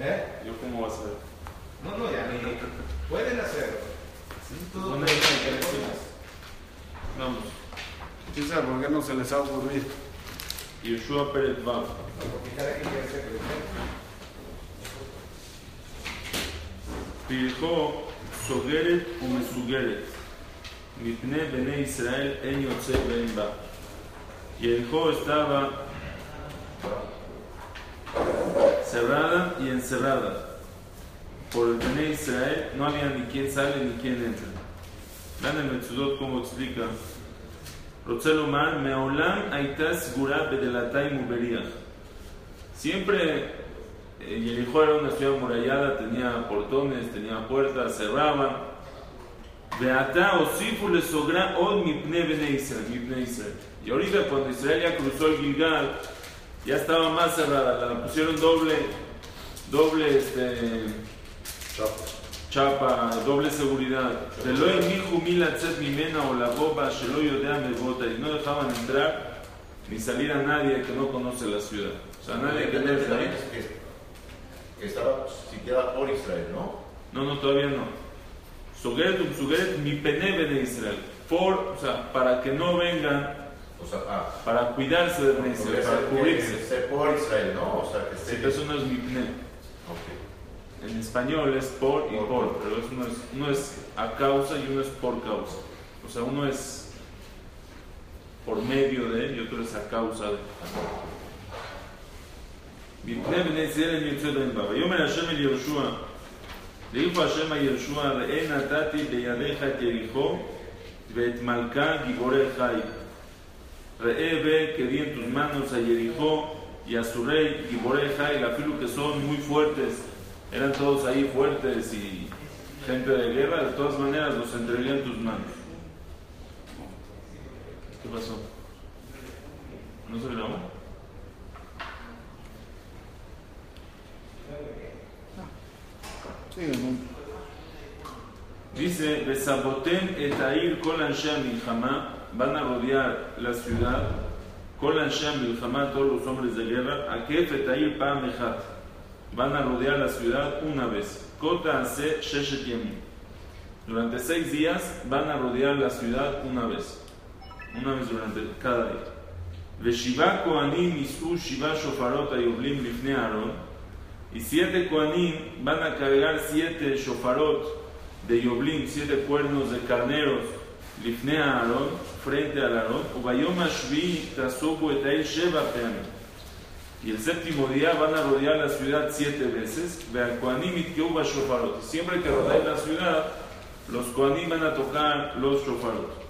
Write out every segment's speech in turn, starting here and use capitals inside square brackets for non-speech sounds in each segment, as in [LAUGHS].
¿Eh? ¿Yo cómo va a ser? No, no, ya ni pueden hacerlo. Sí, Todo ¿Dónde puede hay ser, que todo. Vamos. ¿Quién sabe por qué no se les ha ocurrido? Yeshua Peret Vav. Porque cada quien quiere ser presidente. פרחו סוגרת ומסוגרת, מפני בני ישראל אין יוצא ואין בא. Jericó estaba cerrada y encerrada. Por el Bene Israel no había ni quien sale ni quien entra. Vean el Metzudot cómo explica. Rotzelomar, Meolam Aitas Gura Bedelatay Muberiach. Siempre eh, Yerijo era una ciudad amurallada, tenía portones, tenía puertas, cerraba. Beata Osifu le sogra od Mipne Bene Israel. Y ahorita cuando Israel ya cruzó el Gilgal, ya estaba más cerrada, la pusieron doble, doble este, chapa, doble seguridad. Y no dejaban entrar ni salir a nadie que no conoce la ciudad. O sea, nadie que no es que, estaba sitiada por Israel, ¿no? No, no, todavía no. Sugeret sugeret mi pene bene Israel. Por, o sea, para que no vengan, O sea, ah, para cuidarse de Bene Israel, porque para es- cubrirse. que esté por Israel, ¿no? O sea, que Sí, esté... eso no es mi pene. Ok. En español es por y Por, por, por. pero es- uno, es, uno es a causa y uno es por causa. O sea, uno es por medio de y otro es a causa de. מפני בני ישראל הם יוצאי בן בא. ויאמר השם אל יהושע, ויפו השם אל יהושע, ראה נתתי בידיך את יריחו ואת מלכה גיבורי חיל. Reebe, que di en tus manos a Jericó y a su rey, y Boreja y la Filu, que son muy fuertes, eran todos ahí fuertes y gente de guerra, de todas maneras los entregué en tus manos. ¿Qué pasó? ¿No se grabó? Dice, Besabotem etair kol anshami jamá van a rodear la ciudad, kol anshe milchama, todos los hombres de guerra, Akef et Air pam echat, van a rodear la ciudad una vez. Kota ase sheshet. Durante seis días van a rodear la ciudad una vez. Una vez durante cada día. Veshiva koanim isu shiva shofarot ayoblim lifnei Aaron. Y siete koanim van a cargar siete shofarot de Yoblim, siete cuernos de carneros, lifnei Aarón, frente al Aarón. Y el séptimo día van a rodear la ciudad siete veces. Siempre que rodeen la ciudad, los koanim van a tocar los shofarot.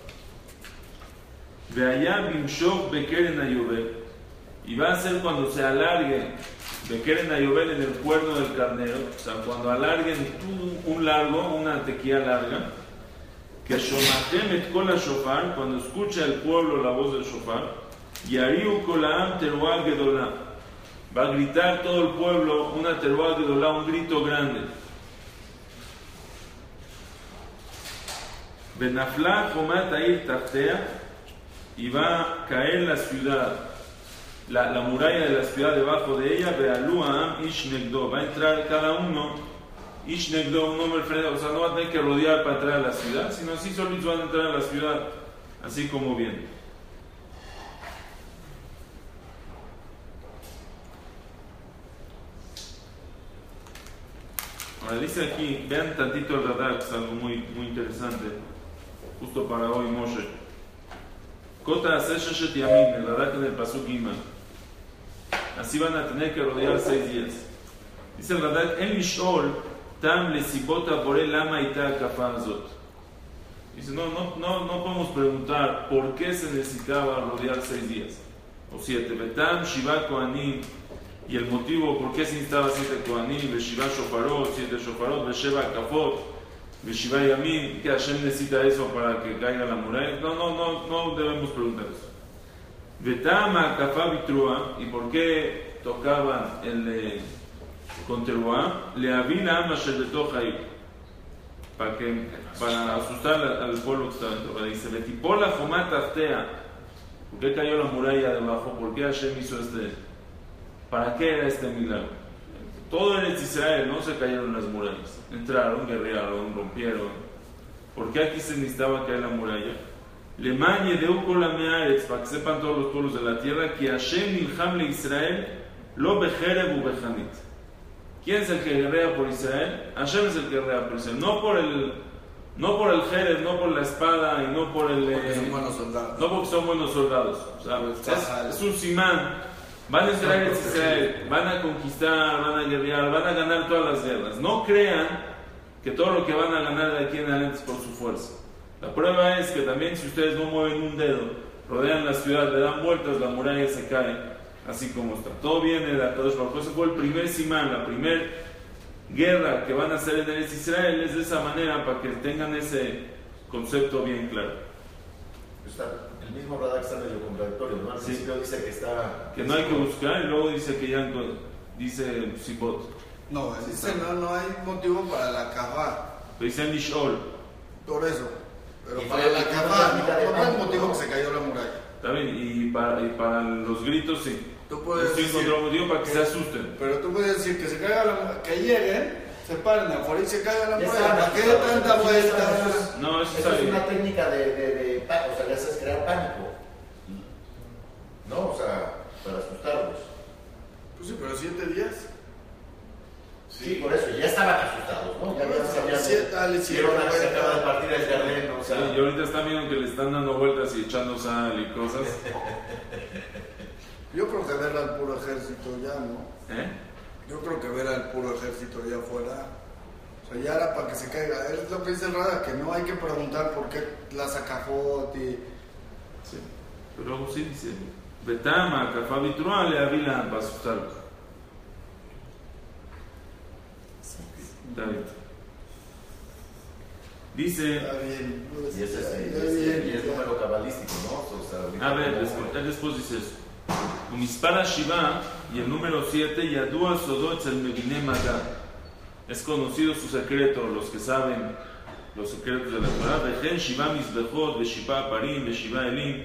Y va a ser cuando se alargue Bekeren ayobel en el cuerno del carnero, o sea, cuando alarguen un largo, una tequía larga, que shomatem et kol shofar, cuando escucha el pueblo la voz del shofar, y ariu kolaam teruah gedolá, va a gritar todo el pueblo una teruah gedolá, un grito grande. Benafla jomat air tachtea, y va a caer la ciudad la, la muralla de la ciudad debajo de ella, Bealuam Ishnegdo, va a entrar cada uno, Ishnegdo, un hombre frente, o sea, no va a tener que rodear para entrar a la ciudad, sino así solitos van a entrar a la ciudad, así como viene. Ahora dice aquí, vean tantito el radar, es algo muy, muy interesante, justo para hoy, Moshe. Kota hace sheshet yamim, el radar en el pasuk Gimel. Así van a tener que rodear seis días. Dice el Radak, el Mishol, tam le sibota por el lama ita kafazot. Dice, no, no, no, no podemos preguntar por qué se necesitaba rodear seis días o siete. Betam, Shiva Koanim, y el motivo por qué se necesitaba siete Koanim, Beshiva Shofarot, siete Shofarot, Besheva Kafot, Beshiva Yamim, que Hashem necesita eso para que caiga la muralla. No, no, no, no debemos preguntar eso. Betama Kafá Bitrua, ¿y por qué tocaban el con Teruá? Le avina para que para asustar al, pueblo que estaba dentro. Dice, Betipola Jomata Aftea, ¿por qué cayó la muralla debajo? ¿Por qué Hashem hizo este? ¿Para qué era este milagro? todo en Israel no se cayeron las murallas. Entraron, guerrearon, rompieron. ¿Por qué aquí se necesitaba caer la muralla? Le mañe de Mearetz, para que sepan todos los pueblos de la tierra, que Hashem Milham le Israel lo bejereb bejanit. ¿Quién es el que guerrea por Israel? Hashem es el que guerrea por Israel. No por el, no por el Jerez, no por la espada y no por el. Porque son eh, buenos soldados. no porque son buenos soldados. O sea, es, es un simán. Van a entrar en Israel, van a conquistar, van a guerrear, van a ganar todas las guerras. No crean que todo lo que van a ganar de aquí en adelante es por su fuerza. La prueba es que también si ustedes no mueven un dedo, rodean la ciudad, le dan vueltas, la muralla se cae, así como está. Todo viene de Akadosh Baruj. Ese fue el primer simán, la primera guerra que van a hacer en el Israel es de esa manera para que tengan ese concepto bien claro. Está, el mismo radar está medio contradictorio, ¿no? Al Sí. principio dice que está... Que no hay que buscar y luego dice que ya dice Sibot. No, dice no, no hay motivo para la cava. Pero dice Nishol. Por eso. Pero Y para la cava no, no hay motivo que se cayó la muralla. ¿Está bien? Y para, y para los gritos sí. Tú puedes Estoy decir, motivo para que se asusten. pero tú puedes decir que se caiga la que lleguen, se paren afuera y se caiga la ¿Para qué tanta vuelta? No, eso es bien. una técnica de, de, o sea, eso es crear pánico. ¿No? O sea, para asustarlos. Pues sí, pero siete días. Sí, por eso, ya estaban asustados, ¿no? Ya, sabían. Se acaba de partir el jardín, o Sí, sea. y ahorita están viendo que le están dando vueltas y echando sal y cosas. [LAUGHS] Yo creo que ver al puro ejército ya, ¿no? ¿Eh? Yo creo que ver al puro ejército allá afuera. O sea, ya era para que se caiga. Es lo que dice el Rada, que no hay que preguntar por qué la sacafot y. Sí. Pero luego sí dice, Betama, Cafá Vitruá, le avila para asustarlos. Está bien. Dice, Está bien. Y ese es, ya. número cabalístico, ¿no? O sea, ahorita a ver, después, él después dice eso. Y el número 7, Yadua Sodot el Mevine Maga. Es conocido su secreto, los que saben los secretos de la Torah. Vejen Shiva Mizbechot, Veshiva Parim, Veshiva Elim,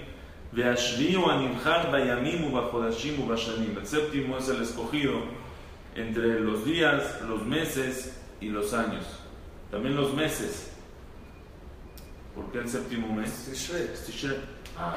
Veashviu Animchar Bayamim Ubachodashim Ubashanim. El séptimo es el escogido entre los días, los meses y los años. También los meses. ¿Por qué el séptimo mes? Tishrei. Ah,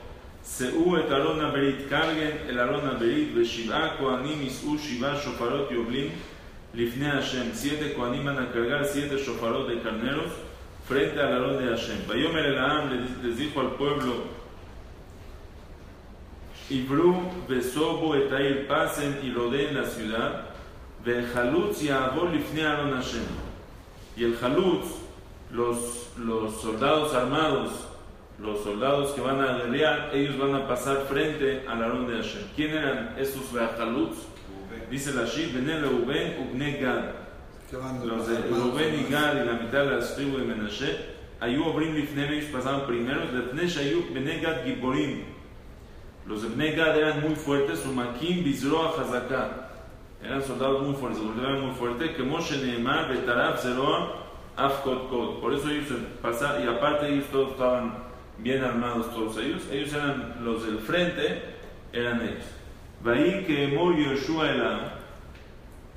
Seu et Aron Aberit Kargen, el Aron Aberit, Beshivá, Koanim, Isú, Shivá, Shofarot, Yoblim, Lifne Hashem. Siete Koanim van a cargar siete Shofarot de carneros frente al Aarón de Hashem. Bayomer el Aam les dijo al pueblo, Ibru, Besobo, Etair, pasen y rodeen la ciudad, Vejalutz y Abol, Lifne Aarón Hashem. Y el Jalutz, los, los soldados armados, los soldados que van a guerrear, ellos van a pasar frente al Aarón de Hashem. ¿Quién eran esos Vejalutz? Dice la Shid, Bené Reuben, Ubne Gad. Los de Rubén y. Gad y la mitad de las tribus de Menashe, Ayú Obrim Lifnem, ellos pasaban primero, Lefne Shayú Bene Gad Giborim. Los de Bene Gad eran muy fuertes, Sumakim Bizroa Hazaká. Eran soldados muy fuertes, porque eran muy fuertes, que Moshe Neemar, Betarab, Zeroa, Afkot Kot. Por eso ellos pasaban, y aparte ellos todos estaban bien armados, todos ellos. Ellos eran los del frente, eran ellos. Vaí que Mor Yoshua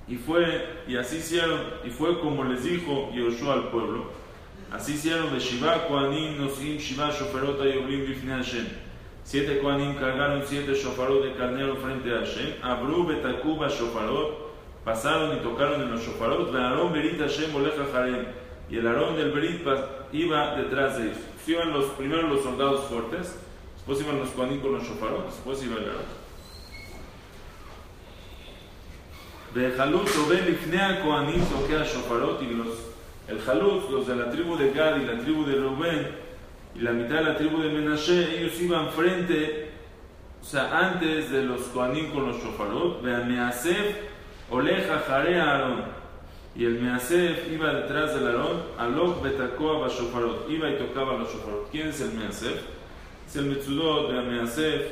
y fue, y así hicieron, y fue como les dijo Yoshua al pueblo. Así hicieron de Shiva, Koanim, Nosim, Shiva, Shoferot, Ayoblim, Bifne Hashem. Siete Koanim cargaron siete shofarot de carnero frente a Hashem. Abru, Betakuba, Shofarot. Pasaron y tocaron en los shofarot. Aarón, Berit, Hashem, Oleja, Jarem. Y el Aarón del Berit iba detrás de ellos. Iban los, primero los soldados fuertes, después iban los Koanim con los shofarot, después iba el Aarón. Jalut y los, el Jalut, los de la tribu de Gad y la tribu de Rubén y la mitad de la tribu de Menashe, ellos iban frente, o sea, antes de los Koanim con los Shofarot, Veameasef Oleja Jare Aarón. Y el Measef iba detrás del Aarón, Alok Betakoa Bashofarot, iba y tocaba los shofarot. ¿Quién es el Measef? Es el Metzudot de Measef,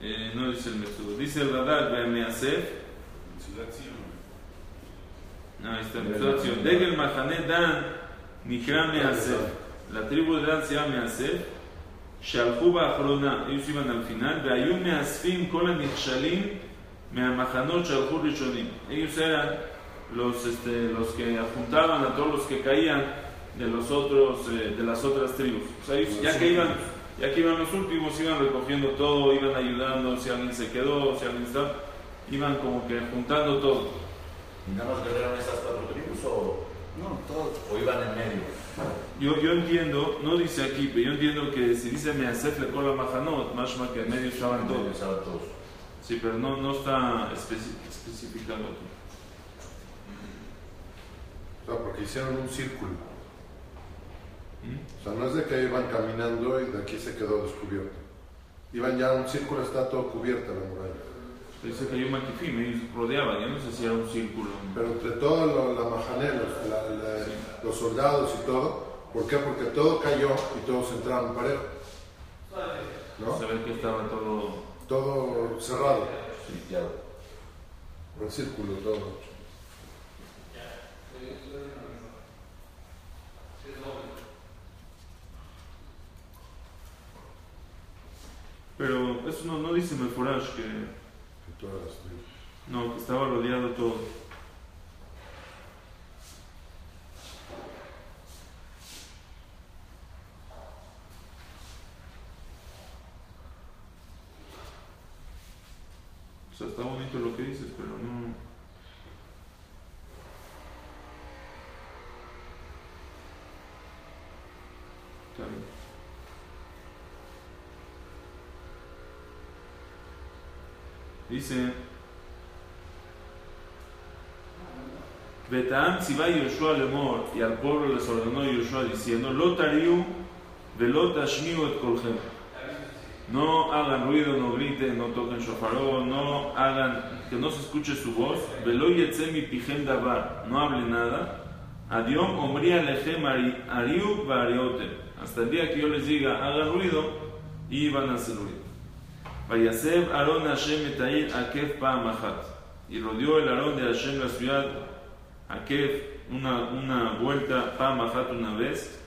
eh, no dice el Metzudot, dice el Radak de Measef, no, ahí está el Metzudot, Degel Mahané Dan, Nihra Measef. La tribu de Dan se llama Measef, שהלכו באחרונה, ellos iban al final, והיו מאספים כל הנכשלים מהמחנות שהלכו ראשונים. ellos eran los, este, los que juntaban a todos los que caían de los otros, eh, de las otras tribus. O sea, ellos, ya que iban, ya que iban los últimos, iban recogiendo todo, iban ayudando, si alguien se quedó, si alguien estaba, iban como que juntando todo. ¿Y nada más guerrearon esas cuatro tribus o, No, todos. o iban en medio? Yo, yo entiendo, no dice aquí, pero yo entiendo que si dice Measef le cola Mahanot, más que en medio estaban En medio todos. estaban todos. Sí, pero no, no está especi- especificado aquí. O sea, porque hicieron un círculo. ¿Mm? O sea, no es de que iban caminando y de aquí se quedó descubierto. Iban ya un círculo, está todo cubierta la muralla. Dice que hay un maquifim, ellos rodeaban, yo no sé si era un círculo. Pero entre todo la majané, los, la- la- los soldados y todo, ¿por qué? Porque todo cayó y todos entraron parejo. ¿No? Se ve que estaba todo Todo cerrado, Sitiado. en círculo todo. Pero eso no, no dice Meforash que, que todas las tribus. no, que estaba rodeado todo. O sea, está bonito lo que dices, pero no... Está bien. Dice, Betam va Yoshua lemor, y al pueblo les ordenó Yoshua diciendo, Lo tariu velot tashmiu et kolchem. No hagan ruido, no griten, no toquen shofaró, no hagan, que no se escuche su voz. Velo mi davar, no hable nada. Adiom omri alechem ari- ariu variote. Hasta el día que yo les diga, hagan ruido, y van a hacer ruido. Vayaseb Aarón Hashem Etair Akef pa'amahat. Y rodeó el Aarón de Hashem la ciudad Akef una, una vuelta Paamachat una vez.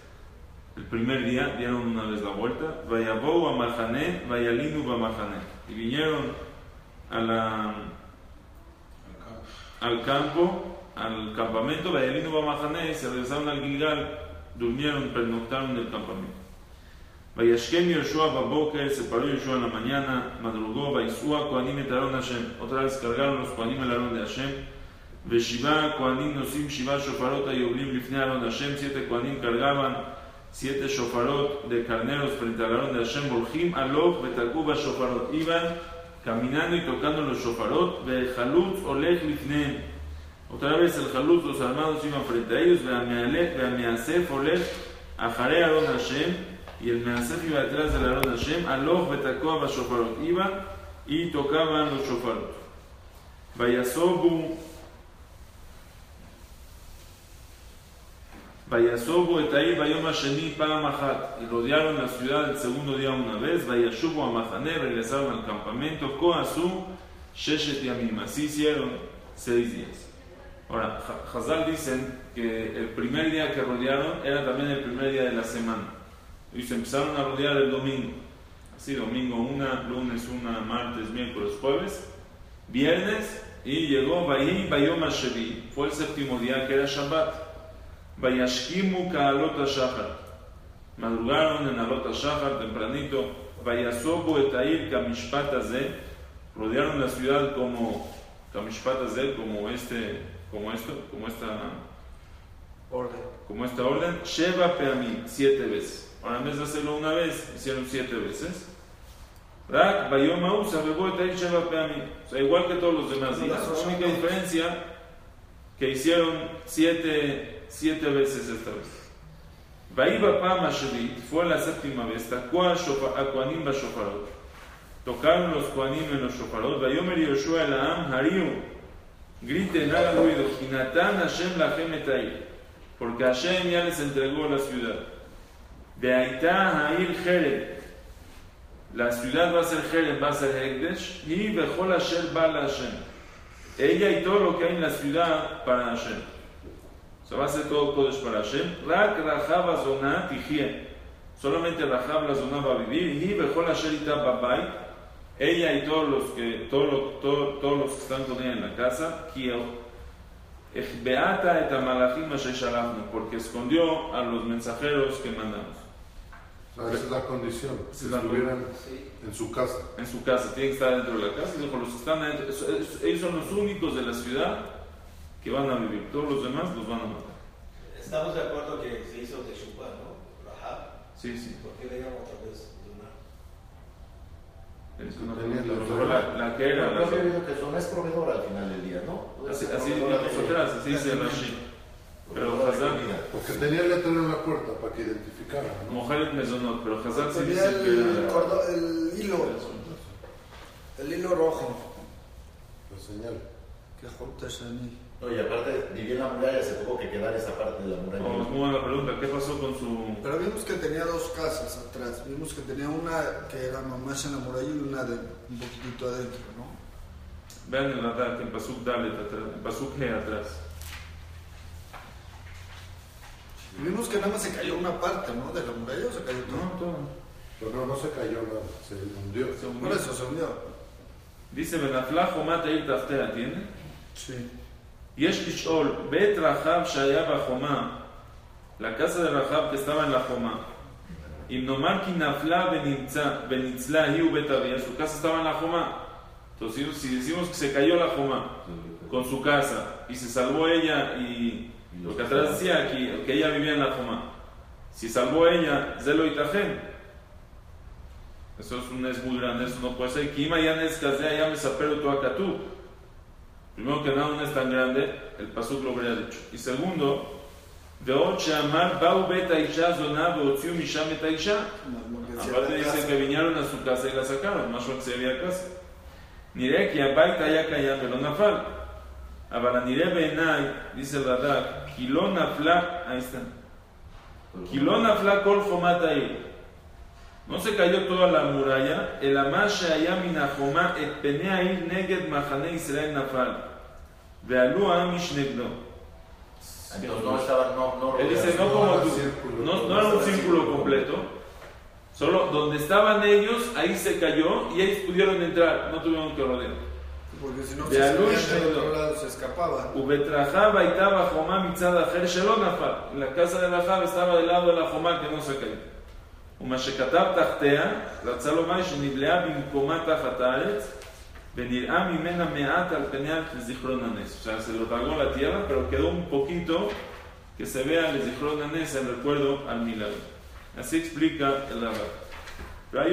El primer día dieron una vez la vuelta. Vayabou Amachane, Vayalinu Bamachane. Y vinieron a al campo, al campamento, Vayalinu Bamachane, y se regresaron al Gilgal, durmieron, pernoctaron en el campamento. Vayashkem Yoshua Baboker, se paró Yoshua en la mañana, madrugó, Vaisua, Koanim y Tarón Hashem. Otra vez cargaron los Koanim el Arón de Hashem. Veshiva, Koanim Nosim, Shiva Shofarot, Ayoblim, Lifne Arón Hashem. Siete Koanim cargaban siete Shofarot de carneros frente al Arón de Hashem. Volhim, Alok, Betacuba, Shofarot. Iban caminando y tocando los Shofarot. Vejalutz, Oleg, Lifneem. Otra vez el Jalutz, los armados iban frente a ellos. Veameasef, Oleg, Ajare Arón Hashem. Y el Measef iba detrás del Aarón Hashem, Aloch betakoa bashofarot. Iba y tocaban los shofarot. Vayasobu. Vayasobu etai vayom hasheni pa'am achat. Y rodearon la ciudad el segundo día una vez. Vayashubu a Mahané, regresaron al campamento. Koasu sheshet yamim. Así hicieron seis días. Ahora, Ha- Hazal dicen que el primer día que rodearon era también el primer día de la semana. Y se empezaron a rodear el domingo. Así, domingo una, lunes una, martes, miércoles, jueves, viernes, y llegó Vayim Bayom Hashevi. Fue el séptimo día que era Shabbat. Vayashkimu Kaalot Shachar. Madrugaron en Alot Shachar tempranito. Vayasobu Etair Kamishpat. Rodearon la ciudad como Kamishpat como este, como esto, como esta Orden. como esta orden, Sheva Peamim, siete veces. Ahora en vez de hacerlo una vez, hicieron siete veces. Rak. O sea, igual que todos los demás días. La única diferencia que hicieron siete, siete veces esta vez. Vaiba Pam Ashevit, fue la séptima vez, Takua Akuanim Bashofarot. Tocaron los Kuanim en los Shofarot. Vayomer Yoshua el Am Hariu, griten, hagan ruido, Hinatan Hashem Etair, porque Hashem ya les entregó la ciudad. De Aitá Hair Jerem, la ciudad va a ser Jerem, va a ser Hegdesh, y Bechol Hashem Bala Hashem. Ella y todo lo que hay en la ciudad para Hashem. O sea, va a ser todo Kodesh para Hashem. Rak Rahab Azonah Tijie. Solamente Rahab la va a vivir. Y Bechol Hashem Ita Babai. Ella y todos los que, todos todos, todos los que están con ella en la casa. Beata et Asher porque escondió a los mensajeros que mandamos. O sea, esa es la condición. Si es la estuvieran Sí. en su casa. En su casa, tienen que estar dentro de la casa. Dijo, los que están adentro, ellos son los únicos de la ciudad que van a vivir. Todos los demás los van a matar. Estamos de acuerdo que se hizo ¿no? Rahab. Sí, sí. ¿Por qué le llaman otra vez? Es una la- la, que era, la- que son es proveedora al final del día, ¿no? así, así dice Rashi. Pero Hazán. Porque tenía letra en la puerta para que identificara. ¿no? Mohamed Mesonot, pero Hazán sí Tenía dice el, que el hilo, el hilo rojo. La señal. Que Jota Shani. No, y aparte vivía en la muralla, se tuvo que quedar esa parte de la muralla. Vamos, muy buena pregunta. ¿Qué pasó con su.? Pero vimos que tenía dos casas atrás. Vimos que tenía una que era mamás en la muralla y una de un poquitito adentro, ¿no? Vean en la data, en Pasuk Dalet atrás, en Pasuk G atrás. Y vimos que nada más se cayó una parte, ¿no? De la muralla o se cayó todo. No, todo. Pero no, no se cayó nada, se hundió. Se hundió. Por eso se hundió. Dice Benafla Jomat Eir Taftea, ¿tiene? Sí. יש לשאול, בית רחב שהיה בחומה, la casa de Rahab que estaba en la Joma, אם נאמר כי נפלה ונמצא, וניצלה היא ובית אביה, su casa estaba en la Joma. Entonces, si decimos que se cayó la Joma con su casa y se salvó ella y lo que atrás decía que, que ella vivía en la Joma, si salvó ella, Zelo Itajen. Eso es un es muy grande, eso no puede ser. Kima ya nescasea ya me sapero tu acatú. Primero que nada, no es tan grande, el pasuk lo habría dicho. Y segundo, ועוד שאמר באו בית האישה זונה והוציאו משם את האישה. Lo que decía Aparte la dice casa. que vinieron a su casa y la sacaron, משהו que se había casa. נראה כי הבית היה קיים ולא נפל. אבל הנראה בעיניי, dice el רד"ק, Kilón afla, ahí está. Kilón afla kol No se cayó toda la muralla. El amashe ayamina joma et peneail neged mahane Israel nafal. Vealú amish no. Él dice, no como tú, no, era un círculo completo. Solo donde estaban ellos, ahí se cayó y ellos pudieron entrar, no tuvieron que rodear Porque si no, De se Alush salían del Negdo. otro lado, se escapaban. ובטרחב הייתה בחומה מצד אחר שלא נפל. La casa de רחב estaba del lado de la חומה que no se cayó. ומה שכתב תחתיה, רצה לומר שנבלעה במקומה תחת הארץ, ונראה ממנה מעט על פניה לזיכרון הנס. O sea, se lo tragó la tierra, pero quedó un poquito que se vea el zichrón הנס, el recuerdo al milagro. Así explica el Rabá. Pero hay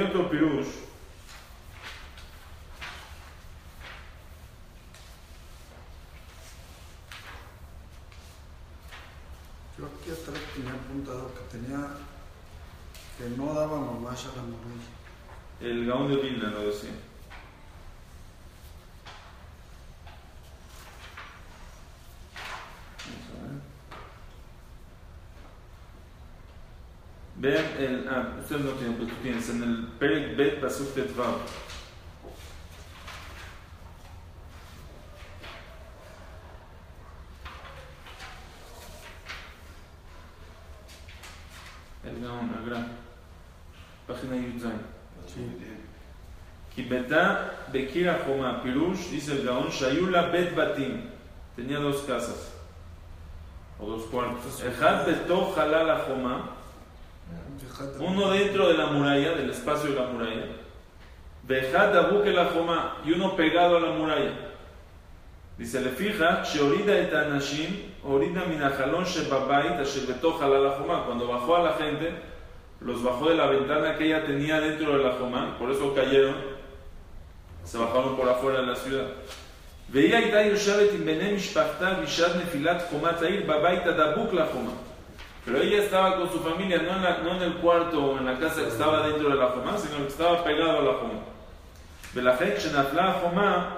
Yo aquí atrás tenía apuntado que tenía que no daba mamás a la muralla. El Gaón de Vilna lo decía. Vean el. Ah, ustedes no tienen, pues tú tienes. En el Perek Bet Pasuk Tetvav. El Gaón, el gran. Página Yudzain. כי Bekira Joma Pirush, dice el Gaón, Shayula Bet Batim, tenía dos casas, o dos cuartos. Ejad Beto Jalala Joma, uno dentro de la muralla, del espacio de la muralla. Bejad Abuke la Joma, y uno pegado a la muralla. Dice, le fija, Sheorida et Anashim, Orida Minajalón Shebabait, Asherbeto Jalala Joma, cuando bajó a la gente, los bajó de la ventana que ella tenía dentro de la Joma, por eso cayeron se bajaron por afuera de la ciudad. והיא הייתה יושבת עם בני משפחתה בשעת נפילת חומת העיר בבית הדבוק לחומה. Pero ella estaba con su familia, no en, la- no en el cuarto o en la casa que estaba dentro de la joma, sino que estaba pegado a la joma. ולכן כשנפלה החומה,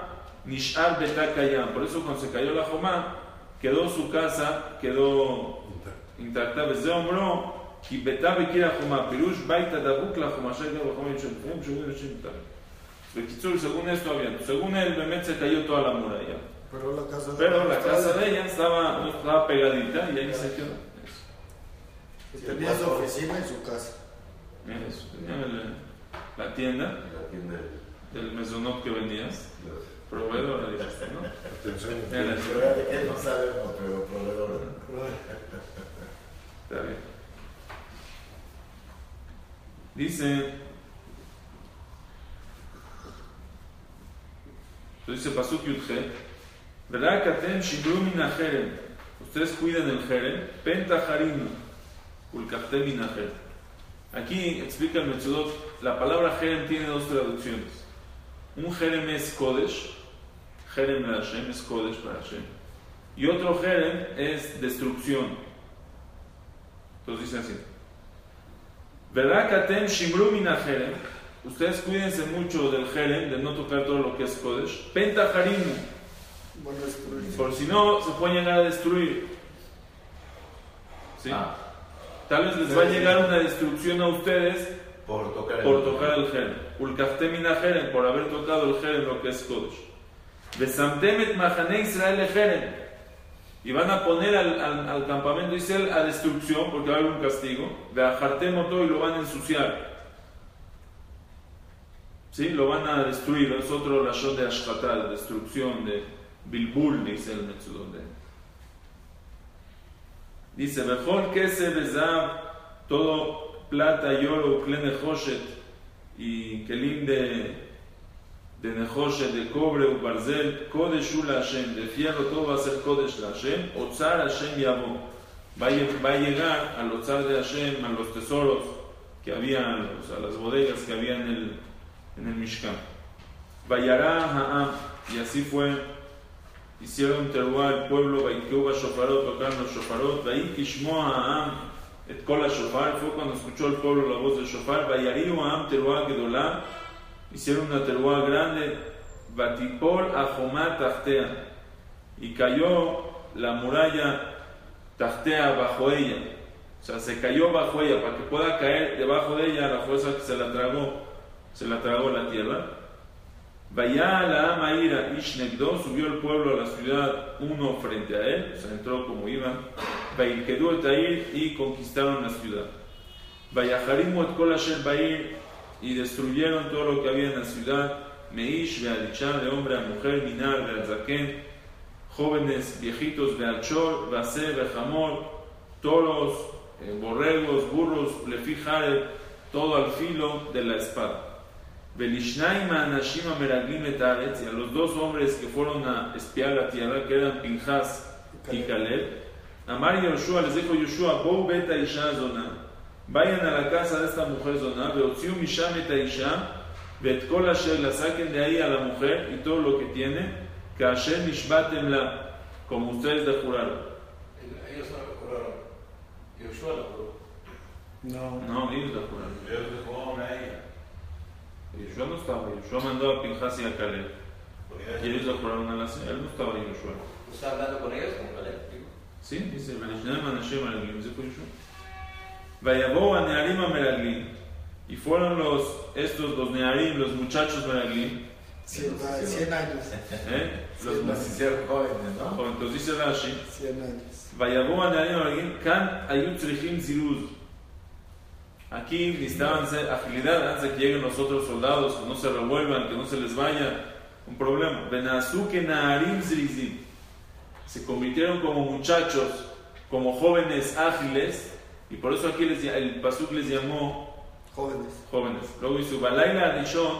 Nishar Betakayam. Por eso cuando se cayó la Jomá, quedó su casa, quedó intacta. Desde hombro, כי ביתה בקיר החומה, פירוש ביתה דבוק לחומה, שהייתה בחומה של פרם, שאומרים Según esto había, según el Bemet se cayó toda la muralla. Pero la casa, de ella estaba, estaba pegadita y ahí se quedó. Eso. Tenía su oficina en su casa. Eso, tenía la, tienda, la tienda del mesonop que vendías. Proveedora, dijiste, ¿no? Atención. Él no sabemos, pero proveedora. Está bien. Dice. Entonces dice Pasuk Yudhe. ¿Verdad que atem shibru min ajerem? Ustedes cuidan el jerem. Penta harimu. Ulkaftem min ajerem. Aquí explica el Metzudot. La palabra jerem tiene dos traducciones. Un jerem es Kodesh. Jerem la Hashem es Kodesh para Hashem. Y otro jerem es destrucción. Entonces dice así. ¿Verdad que atem shimru min ajerem? Ustedes cuídense mucho del jerem, de no tocar todo lo que es Kodesh. Penta harimu. Bueno, destruir. Por si no, se pueden llegar a destruir. ¿Sí? Ah, Tal vez les va a llegar una destrucción a ustedes por tocar el por tocar el jerem. Ulkaftem min ajerem, por haber tocado el jerem, lo que es Kodesh. Besamtem et mahane Israel jerem. Y van a poner al, al- al campamento Israel a destrucción, porque va a haber un castigo. De todo y lo van a ensuciar. ¿Sí? Lo van a destruir. Es otro lashon de ashkata, de destrucción, de bilbul, dice el Metzudot. de- Dice, Bejol kese bezav, todo plata y oro, kle nehoshet, y kelim de, de nehoshet, de cobre o barzel, kodesh u Hashem, de fierro todo va a ser kodesh la Hashem, otzar Hashem yabo. Va a, llegar al otzar de Hashem, a los tesoros que había, o sea, las bodegas que había en el, en el Mishkan. Vayará Ha'am, y así fue. Hicieron teruá el pueblo, Vaikeuba Shofarot, tocaron los Shofarot, Vaí Kishmo Aam, et Kola Shofar, fue cuando escuchó el pueblo la voz del Shofar, Vayariu Aam teruá Gedolá, hicieron una teruá grande, Batipol Ahomá Tachtea, y cayó la muralla Tachtea bajo ella, o sea, se cayó bajo ella, para que pueda caer debajo de ella la fuerza que se la tragó, se la tragó la tierra. Vaya la Amaira Ishnegdo, subió el pueblo a la ciudad uno frente a él, o sea, entró como iban. Vailkedú et Tair y conquistaron la ciudad. Vayaharimu et Kol Asher Bair y destruyeron todo lo que había en la ciudad. Meish, Bealichá, de hombre a mujer, Minar, Bealzaken, jóvenes, viejitos, Bealchor, Base, Bejamor, toros, eh, borregos, burros, Lefijaret, todo al filo de la espada. Y a los dos hombres que fueron a espiar la tierra, que eran Pinjas y Caleb, Amar Yoshua les dijo Yoshua, Bou beta Isha Zona, vayan a la casa de esta mujer Zona, Beotziu Misham et Isha, Bet Kol Asher, la saquen de ahí a la mujer y todo lo que tiene, que Asher Nishbatem la, como ustedes le juraron. Ellos no lo juraron. Yoshua lo juró. No. No, ellos le juraron. Ellos juraron a ella. Yeshua no estaba, ahí. Yeshua mandó a Pinjas y a Caleb. Y ellos lo juraron a la Él no estaba en Yeshua. ¿Está hablando con ellos con Caleb? Sí, dice, Manishnem, Manashem, Meralim, dijo Yeshua. Vayabó a Nearim a Meralim. Y fueron los, estos, los Nearim, los muchachos Meralim. 100 años. ¿Eh? Los más hicieron jóvenes, ¿no? Entonces dice Rashi. 100 años. Vayabó a Nearim a Meralim, Kan ayut ziruz. Aquí necesitaban ser agilidad antes de que lleguen los otros soldados, que no se revuelvan, que no se les vaya un problema. Se convirtieron como muchachos, como jóvenes ágiles, y por eso aquí les, el Pasuk les llamó Jóvenes. jóvenes. Luego hizo Balaila Anishon,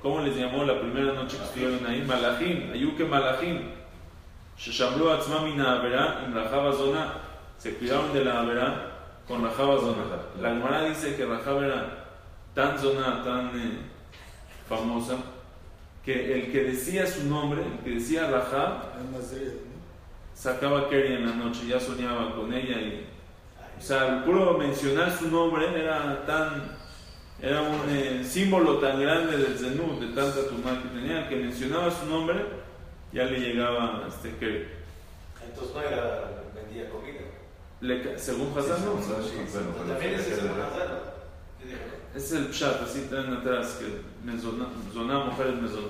¿cómo les llamó la primera noche que estuvieron ahí? Malachim, Ayuke Malachim. Sheshamru Atzma Mina Avera, Imrahaba Zona, se cuidaron de la Avera con Rajaba Zona. La Gemara dice que Rajaba era tan zona, tan eh, famosa, que el que decía su nombre, el que decía Rajab, sacaba Kerry en la noche, ya soñaba con ella y o sea, el puro mencionar su nombre era tan era un eh, símbolo tan grande del Zenú, de tanta tumá que tenía, que mencionaba su nombre, ya le llegaba, este, que Entonces no era, vendía comida. Le según Hazán, no, También es el pshat, así traen atrás, que mezona, mujeres mezona.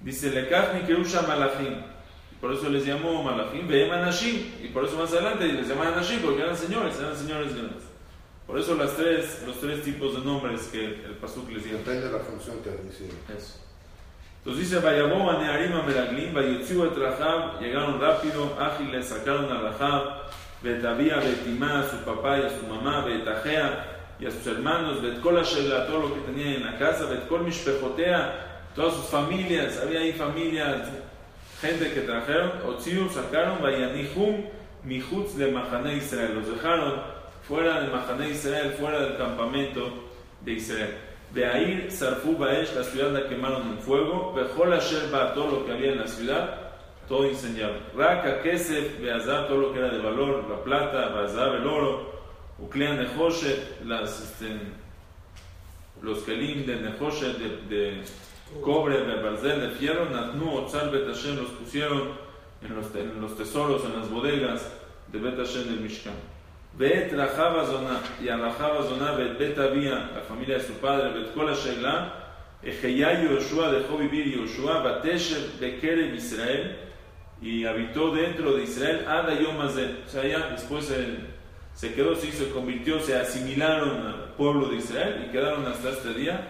Dice, lekach Kerusha malachim. Por eso les llamó malachim, veem anashim. Y por eso más adelante les llaman anashim, porque eran señores, eran señores grandes. Por eso las tres, los tres tipos de nombres que el pasuk les dio. Depende de la función que dice. Eso. Entonces dice, Vayabó a Nearim a Meraglim, Rahab, llegaron rápido, ágiles, sacaron a Rahab, Betabía, Betimá, a su papá y a su mamá, Betajea y a sus hermanos, Betkol Shela, todo lo que tenían en la casa, Betkol Mishpejotea, todas sus familias, había ahí familias, gente que trajeron, Otziu, sacaron, Vayanihum, Michutz de Mahané Israel, los dejaron fuera de Mahané Israel, fuera del campamento de Israel. De Air, Sarfu Baesh, la ciudad la quemaron en fuego. Bejol Asher Ba, todo lo que había en la ciudad, todo incendiado. Raka, Kesef, Beazab, todo lo que era de valor, la plata, Beazab, el oro. Uclean Nehoshet, las, este, los Kelim de Nehoshet, de, de cobre, de barzel, de fierro. Natnu, Otzal, Betashem, los pusieron en los, te- en los tesoros, en las bodegas de Betashem del Mishkan. ואת רחב הזונה, y a רחב הזונה ואת בית אביה, la familia de su padre, ואת כל השאלה, החיה יהושע dejó vivir יהושע, ותשב בקרב ישראל, y habitó dentro de Israel Ada Yomazé. O sea, ya después se, se quedó, se hizo, se convirtió, se asimilaron al pueblo de Israel y quedaron hasta este día.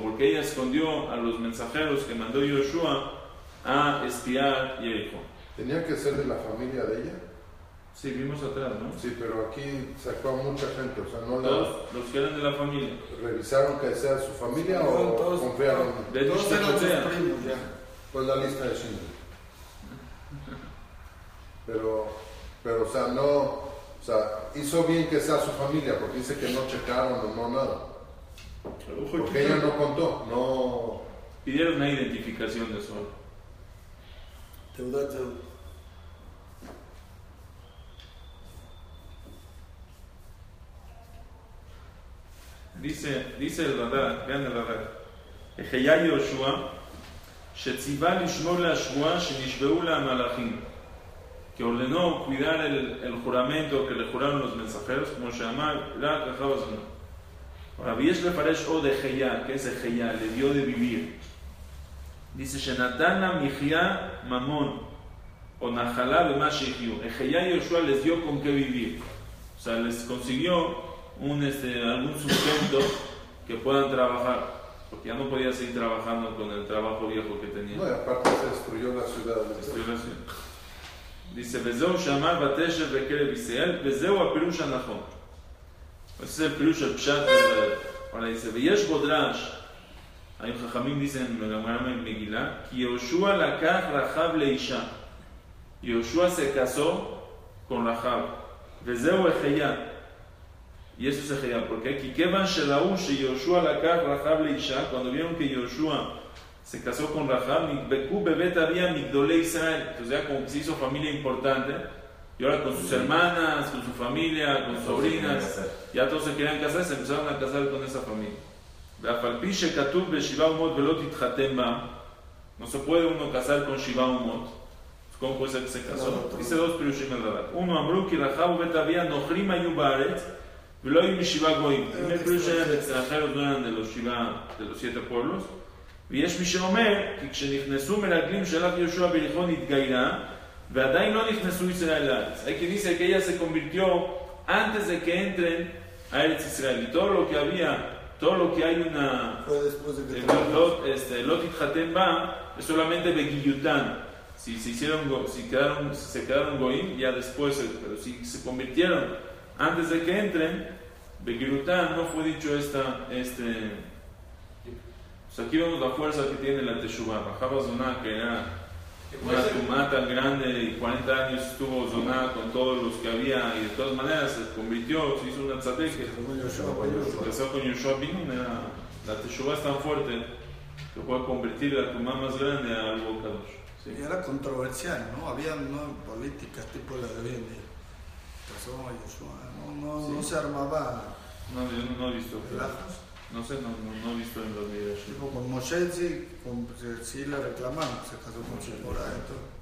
Porque ella escondió a los mensajeros que mandó Yoshua a espiar Jericho. ¿Tenía que ser de la familia de ella? Sí, vimos atrás, ¿no? Sí, pero aquí sacó a mucha gente, o sea, no la, Todos los que eran de la familia. revisaron que sea su familia o todos- confiaron. De Todos eran sus primos ya. Pues la lista de Schindler. Pero, pero, o sea, no, o sea, hizo bien que sea su familia, porque dice que no checaron o no nada. Porque ella no contó, no. Pidieron una identificación de solo. Teudat dice, dice el Radar, vean el Radar, Ejeyá Yoshua, Shetzibá Lishmor la Shua, Shenishbeu Malachim, que ordenó cuidar el, el juramento que le juraron los mensajeros, como se llama, la Kajabazuna. Ahora, Biesh Lefaresh o de Ejeyá, que es Ejeyá, le dio de vivir. Dice, Shenatana Mijia Mamón, o Najalá de Mashichu. Ejeyá Yoshua les dio con qué vivir. O sea, les consiguió un, este, algún sustento que puedan trabajar. Porque ya no podía seguir trabajando con el trabajo viejo que tenía. No, y aparte se destruyó la ciudad. Destruyó la ciudad. Dice, Bezeu Shamar Bateshev Bekele Biseel, Bezeu Apirush Anahom. Pues ese es el Pirush, el Pshat. Ahora dice, Veyesh Bodrash. Hay un jajamín, dicen, me lo en Megillah, que Yoshua Lakach Rahab Leisha. Yoshua se casó con Rahab. Bezeu Ejeya. Y eso es genial, porque aquí, Kevan Shelaú, Yoshua Lakar, Rahab Leisha, cuando vieron que Yoshua se casó con Rahab, Beku Bebet había Migdole Israel, entonces ya como que se hizo familia importante, y ahora con sus hermanas, con su familia, con sus sobrinas, ya todos se querían casar, se empezaron a casar con esa familia. No se puede uno casar con Shiva Umot. ¿Cómo puede ser que se casó? Dice dos Pirushim el Uno, Ambruk y Rahab Bet había Nohrim Ayubaret, בארץ ולא היו משבעה גויים. primer pirush eran de extranjeros, no eran de los Shiva, de los siete pueblos. ויש מי שאומר כי כשנכנסו מרגלים שלח יהושע בריחו נתגיירה ועדיין לא נכנסו ישראל לארץ. Hay quien dice que ella se convirtió antes de que entren a Eretz Israel. Y todo lo que había, todo lo que hay una... Fue después de que El terminó. Lot, este, Lot Itjatem Ba es solamente Begiyután. Si se hicieron, go- si quedaron, si se quedaron Goim, ya después, eh, pero si se convirtieron antes de que entren, Begiyután no fue dicho esta, este, pues aquí vemos la fuerza que tiene la Teshuvah. Bajaba Zoná, que era una tumá tan grande y 40 años estuvo Zoná con todos los que había y de todas maneras se convirtió, se hizo una tzadek, Yoshua. empezó con Yoshua la Teshuvah es tan fuerte que puede convertir la tumá más grande a algo kadosh. Sí. Y era controversial, ¿no? Había ¿no? políticas tipo la de hoy en día. Casó a Yoshua, no, no, no se armaba No, yo no, no he visto. relajos. No sé, no, no, no he visto en los videos. Tipo, con Moshe sí, con, sí, sí le reclamaron, se casó con Zipporah y todo.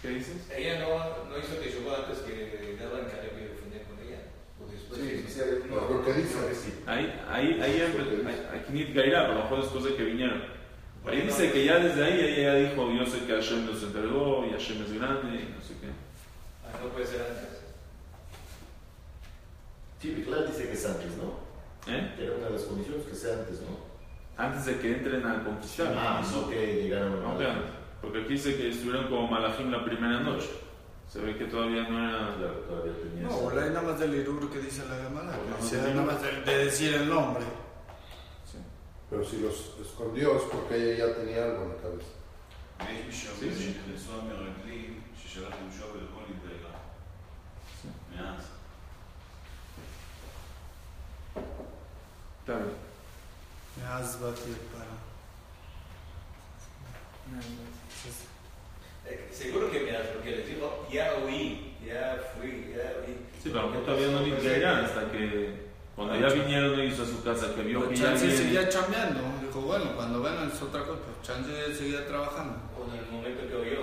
¿Qué dices? Ella no, no hizo Teshuvah antes que darla en Caleb y defender con ella. O después Sí, que- sí, sí, No, lo que dice. que. Ahí, ahí, ahí, ahí, aquí ni Gairá, a lo mejor después de que vinieron. Ahí dice que ya desde ahí ella ya dijo, yo sé que Hashem los entregó y Hashem es grande y no sé qué. Ah, no puede ser antes. Sí, claro, dice que es antes, ¿no? ¿Eh? Que era una de las condiciones que sea antes, ¿no? Antes de que entren a la. Ah, no, no que llegaron a okay. Porque aquí dice que estuvieron como Malajim la primera noche. Se ve que todavía no era. Claro, todavía tenía no, la nada más del Irur que dice la Gemara, que nada más de, de, decir el nombre. Sí. Pero si los escondió es porque ella ya tenía algo en la cabeza. Sí, sí. Eh, Seguro que mira, porque les dijo, ya oí, ya fui, ya oí. Sí, pero mejor todavía no ni Gairá hasta que... Cuando ya vinieron ellos a su casa, que vio que ya Chance viene- seguía chambeando. Dijo, bueno, cuando vengan es otra cosa. Chance seguía trabajando. O en el momento que oyó.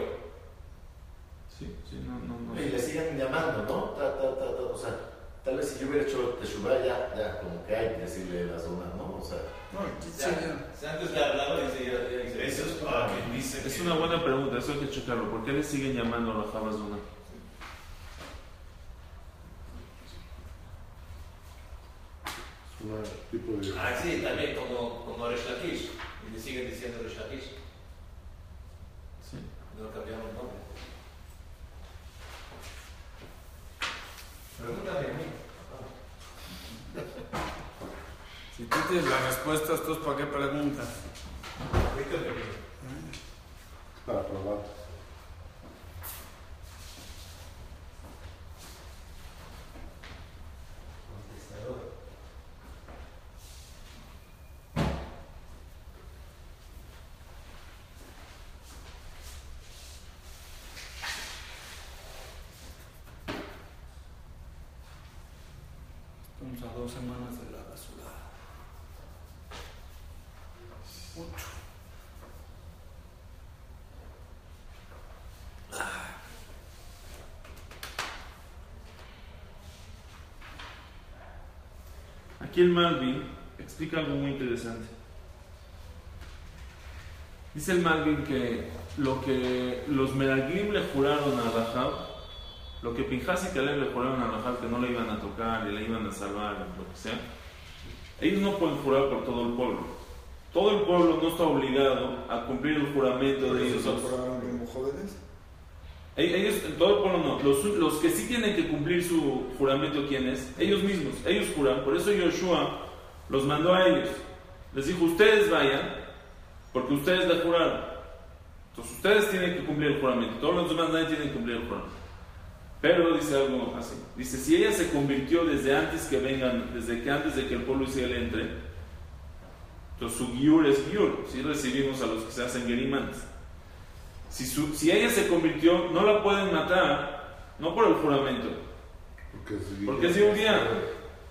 Sí, sí, no, no, no. Y le siguen llamando, ¿no? Ta, ta, ta, ta, o sea, tal vez si yo hubiera hecho Teshuvah ya, ya, como que hay que decirle la zona, ¿no? O sea, No, aquí Ya, seguía. si antes le hablaba, ya dice, Eso es para quien dice Es que- una buena pregunta, eso hay que checarlo. ¿Por qué le siguen llamando a la Jabazuna? Es un tipo de... Ah, sí, también como, como Resh Lakish. Y le siguen diciendo Resh Lakish. Sí. No cambiaron el nombre. Tienes las respuestas, ¿tú para qué preguntas? Ahorita te digo. para probar. Contestador. Estamos a dos semanas de la basura. Ocho. Aquí el Malvin explica algo muy interesante. Dice el Malvin que lo que los Meraglim le juraron a Rahab, lo que Pinjas y Caleb le juraron a Rahab que no le iban a tocar y le iban a salvar, lo que sea, ellos no pueden jurar por todo el pueblo. Todo el pueblo no está obligado a cumplir el juramento de ellos. ¿Se acordaron como jóvenes? Ellos, todo el no. Los, los que sí tienen que cumplir su juramento, ¿quiénes? Ellos mismos. Ellos juran. Por eso Yoshua los mandó a ellos. Les dijo, ustedes vayan, porque ustedes le juraron. Entonces ustedes tienen que cumplir el juramento. Todos los demás nadie tiene que cumplir el juramento. Pero dice algo así. Dice, si ella se convirtió desde antes que vengan, desde que antes de que el pueblo Israel entre, entonces su giur es giur. Si recibimos a los que se hacen gerimantes. Si, su- si ella se convirtió, no la pueden matar, no por el juramento, Porque es, porque es judía.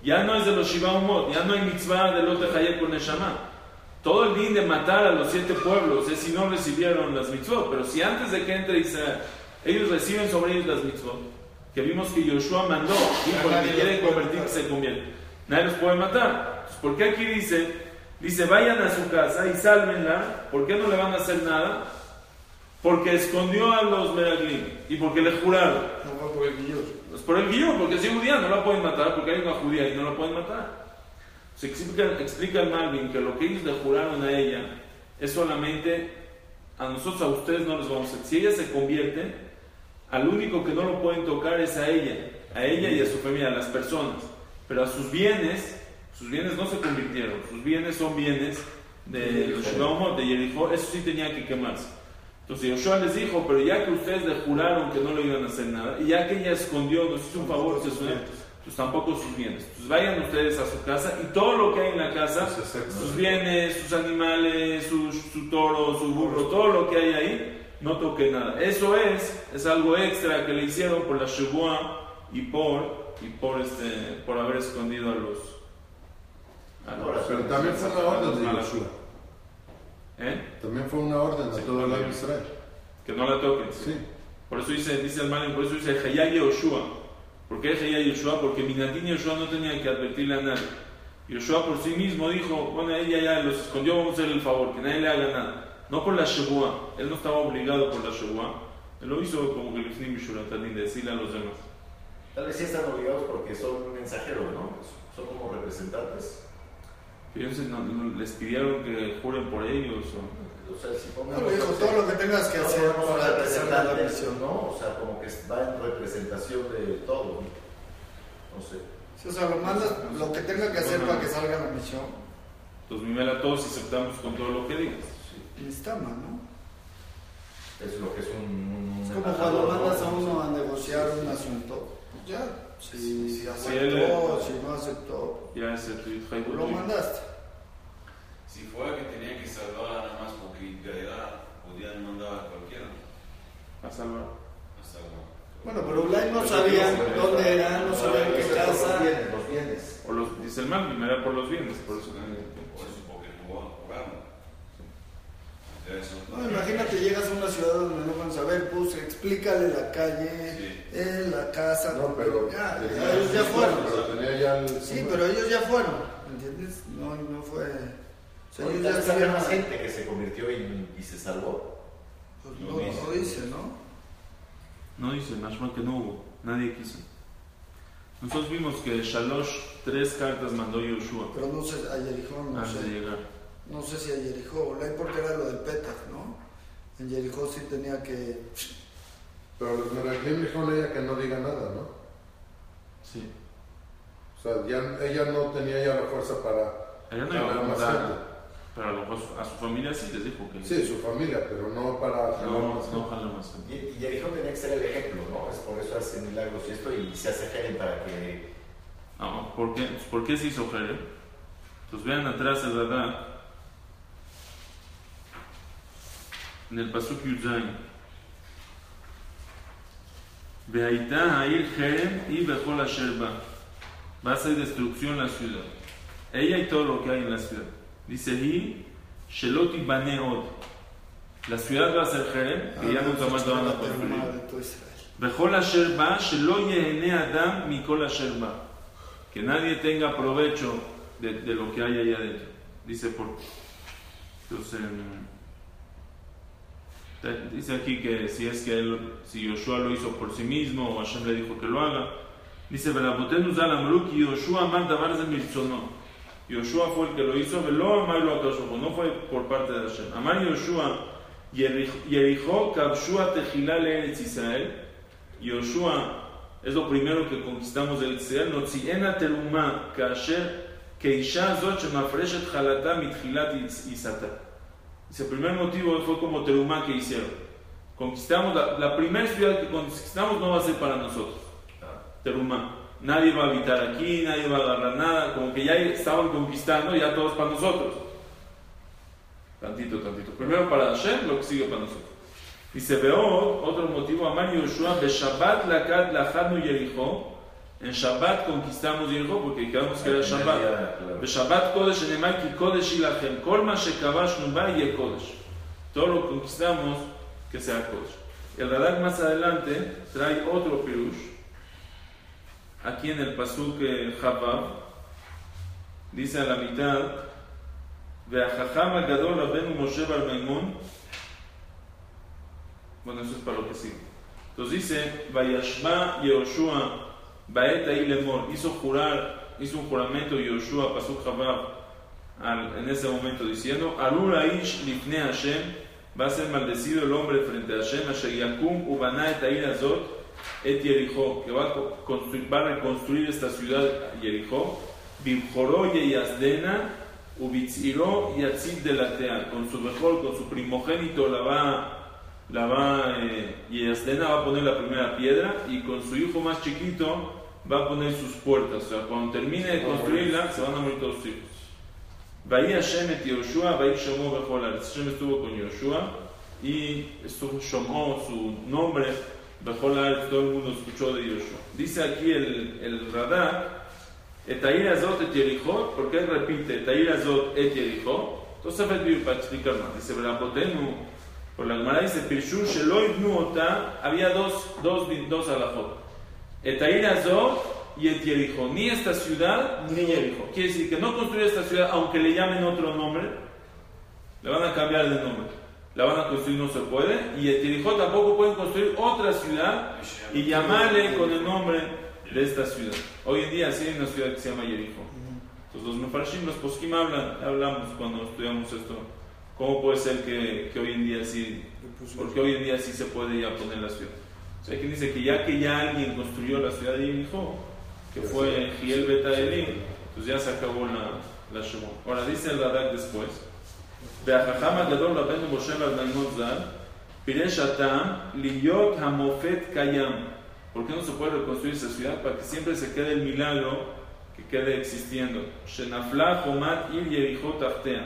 Ya no es de los Shiva Umot, ya no hay mitzvah de Lote Hayek con Neshama. Todo el din de matar a los siete pueblos es si no recibieron las mitzvot, pero si antes de que entre Israel, ellos reciben sobre ellos las mitzvot, que vimos que Yoshua mandó, dijo, el que quieren los puede convertir que matar. se convierte. Nadie los puede matar. Entonces, ¿Por qué aquí dice, dice, vayan a su casa y sálvenla? ¿Por qué no le van a hacer nada? Porque escondió a los Meraglim y porque le juraron. No fue por el guillo. Pues por el guion, porque es judía, no la pueden matar, porque hay una judía y no la pueden matar. Se explica, explica el Malvin que lo que ellos le juraron a ella es solamente a nosotros, a ustedes no les vamos a... Si ella se convierte, al único que no lo pueden tocar es a ella, a ella y a su familia, a las personas. Pero a sus bienes, sus bienes no se convirtieron, sus bienes son bienes de los de Jericó, eso sí tenía que quemarse. Entonces Yoshua les dijo, pero ya que ustedes le juraron que no le iban a hacer nada, y ya que ella escondió, nos hizo un favor, se suena, pues tampoco sus bienes. Entonces vayan ustedes a su casa y todo lo que hay en la casa, sus bienes, sus animales, su, su toro, su burro, todo lo que hay ahí, no toque nada. Eso es, es algo extra que le hicieron por la Shebua y por, y por, este, por haber escondido a los, Ahora, Pero también fue una orden de. ¿Eh? También fue una orden a Sí, todo el Israel. Que no la toquen. Sí. Por eso dice, dice el Mali, por eso dice Hayá Yoshua. ¿Por qué Hayá Yoshua? Porque Minatín y Yoshua no tenían que advertirle a nadie. Yoshua por sí mismo dijo, bueno, ella ya los escondió, vamos a hacerle el favor, que nadie le haga nada. No por la Shebua, él no estaba obligado por la Shebua. Él lo hizo como que le fue Mishuratanin, de decirle a los demás. Tal vez sí están obligados porque son mensajeros, ¿no? Son como representantes. Ellos no- no- les pidieron que juren por ellos. O... O sea, si No, dijo todo lo que tengas que no, hacer para que salga la misión. ¿no? O sea, como que va en representación de todo. No sé. Sí, o sea, lo mandas lo que tenga que hacer para que salga la misión. Entonces, Mimela, todos aceptamos con todo lo que digas. Necesitamos, ¿no? Es lo que es un. un Es como cuando mandas a uno a negociar un asunto. Pues ya, si, si aceptó, él- si no aceptó, Ya tu hijo lo mandaste. Si fuera que tenía que salvar nada más porque Gaedá podían mandar a cualquiera a salvar. a salvar. Bueno, pero Ulay no sabían dónde era, no sabían qué es Los casa. bienes, los bienes. O los, dice el mal, primero por los bienes, por eso Por eso, porque jugó- jugaron. Eso. No, imagínate, llegas a una ciudad donde no van a saber, pues explícale la calle, Sí. eh, la casa. No, pero. Ya, ellos ya fueron. Pero tenía ya el. Sí, pero ellos ya fueron, ¿entiendes? No, no fue. O sea, ellos ya estuvieron. más gente que se convirtió y, y se salvó. Pues no, no dice, ¿no? No dice, Mashma que no hubo, nadie quiso. Nosotros vimos que Shalosh tres cartas mandó Yoshua Pero no sé, a Jericó no antes de sé. llegar. No sé si a Jericó, Ulay porque era lo de Petach, ¿no? En Jericó sí tenía que. Pero los Meraglim dijeron a ella que no diga nada, ¿no? Sí. O sea, ya, ella no tenía ya la fuerza para. Ella no para iba a más mandar, gente. pero a, lo mejor a su familia sí les dijo que Sí, su familia, pero no para. no, no jala más gente. Y, y Jericó tenía que ser el ejemplo, ¿no? Es por eso hace milagros y esto y se hace Jerem para que. No, ¿por qué, ¿por qué se hizo Jerem? Entonces vean atrás el Radá, en el Pasuk Yudzain. Veaitá Air Jerem y Bejol Asher Ba. Va a ser destrucción la ciudad. Ella y todo lo que hay en la ciudad. Dice Hi, Sheloti Baneod. La ciudad va a ser Jerem, que ya nunca más la van a construir. Bejol asher ba, shelo yehene adam mikol asher ba. Que nadie tenga provecho de, de lo que hay ahí adentro. Dice por. Entonces, dice aquí que si es que él, si Yoshua lo hizo por sí mismo o Hashem le dijo que lo haga. Dice, Yoshua fue el que lo hizo, velo amar lo akashobo. No fue por parte de Hashem. Amar Yoshua, Yerijo kabshua tejila le Israel. Yoshua es lo primero que conquistamos de Israel. Notziena teruma kasher keisha zot shemafreshet jalata mitchilat isata. Ese primer motivo fue como teruma que hicieron. Conquistamos la, la primera ciudad que conquistamos no va a ser para nosotros. Teruma. Nadie va a habitar aquí, nadie va a agarrar nada. Como que ya estaban conquistando, ya todos para nosotros. Tantito, tantito. Primero para Hashem, lo que sigue para nosotros. Dice, veo otro motivo, Amar Yoshua, Beshabbat lakad lachadnu Yericho. En Shabbat conquistamos Yericho porque quedamos que era Shabbat. Beshabbat Kodesh enemai ki Kodesh ilachem. Kol ma shekavashnu ba ye Kodesh. Todo lo conquistamos que sea Kodesh. El Radak más adelante trae otro pirush. Aquí en el Pasuk eh, Chabab dice a la mitad, Ve'achacham agadol Rabenu Moshe Bar Maimon bueno, eso es para lo que sigue. Entonces dice, Vayashma Yehoshua Baet Lemor, hizo jurar, hizo un juramento Yehoshua Pasuk Chabab al- en ese momento diciendo, Alur Aish Lifne Hashem, va a ser maldecido el hombre frente a Hashem, Asher Yakum Ubana et Azot et Yericho, que va a, co- construir, va a reconstruir esta ciudad Yericho, Bimjoró Yeyazdena, Ubitziro Yatzib de la con su mejor, con su primogénito la va la va eh, y Asdena va a poner la primera piedra y con su hijo más chiquito va a poner sus puertas. O sea, cuando termine de construirla, se van a morir todos sus hijos. Bahía Hashem et Yoshua, Bahía Shomo Bejolar. Hashem estuvo con Yoshua y estuvo Shomo, su nombre, Bejolar, todo el mundo escuchó de Yoshua. Dice aquí el, el Radar Etair Azot et Yerichot, ¿por qué repite Etair Azot et Yerichot? Entonces, para explicar más, dice Berapotenu, por la Gemara dice Pirshur Shelo Ibnu Ota, había dos, dos, dos alajot. Etair Azot y et Yerichot, ni esta ciudad ni Yerichot. Quiere decir que no construye esta ciudad, aunque le llamen otro nombre, le van a cambiar de nombre. La van a construir, no se puede. Y et Yerichot tampoco pueden construir otra ciudad y llamarle con el nombre de esta ciudad. Hoy en día sí hay una ciudad que se llama Jericho. Entonces los Mefarshim, los Poskim hablan, hablamos cuando estudiamos esto. ¿Cómo puede ser que, que, hoy en día sí, porque hoy en día sí se puede ya poner la ciudad? O sea, quien dice que ya que ya alguien construyó la ciudad de Jericho, que fue Giel Beta Elim, pues ya se acabó la, la Shemot. Ahora dice el Radak después, והחכם הגדול רבנו משה רבנו ז"ל פירש הטעם להיות המופת קיים ¿Por qué no se puede reconstruir esa ciudad? Para que siempre se quede el milagro que quede existiendo. Shenafla Jomat ir Yerichot Aftea.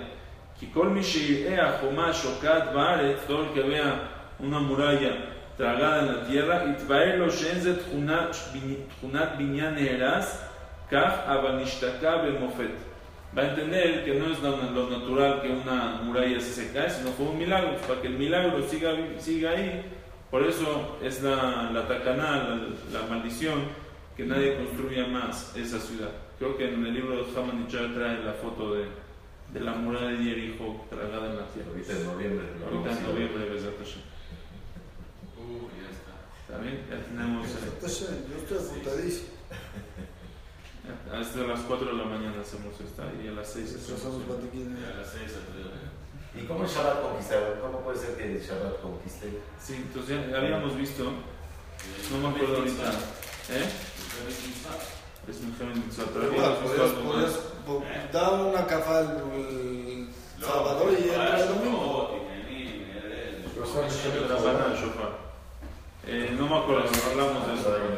Que kol mi sheir'ea Jomat Shokat Baaret, todo el que vea una muralla tragada en la tierra, itvaer lo shenzet Junat Binyan Eras, Kach Abanishtaka Bemofet. Va a entender que no es lo natural que una muralla se cae, sino fue un milagro. Para que el milagro siga, siga ahí, por eso es la, la tacaná, la, la, maldición, que nadie construya más esa ciudad. Creo que en el libro de Haman trae la foto de, de la muralla de Jericho tragada en la tierra. Ahorita en noviembre. Ahorita en noviembre. Uh, ya está. ¿Está bien? Ya tenemos... Eh, Yo estoy apuntadísimo. Hasta [LAUGHS] las 4 de la mañana hacemos esta y a las 6 Hacemos batiquín. A las 6 a ¿Y cómo el Shabbat conquistaron? ¿Cómo puede ser que Shabbat conquiste? Sí, entonces ya habíamos visto, no me acuerdo ahorita, ¿eh? Es un Jaime Mitzvah, pero habíamos visto algo más. Da una cafa el sábado y entra el domingo. La banana, el shofar. Eh, no me acuerdo, hablamos de eso. Ahora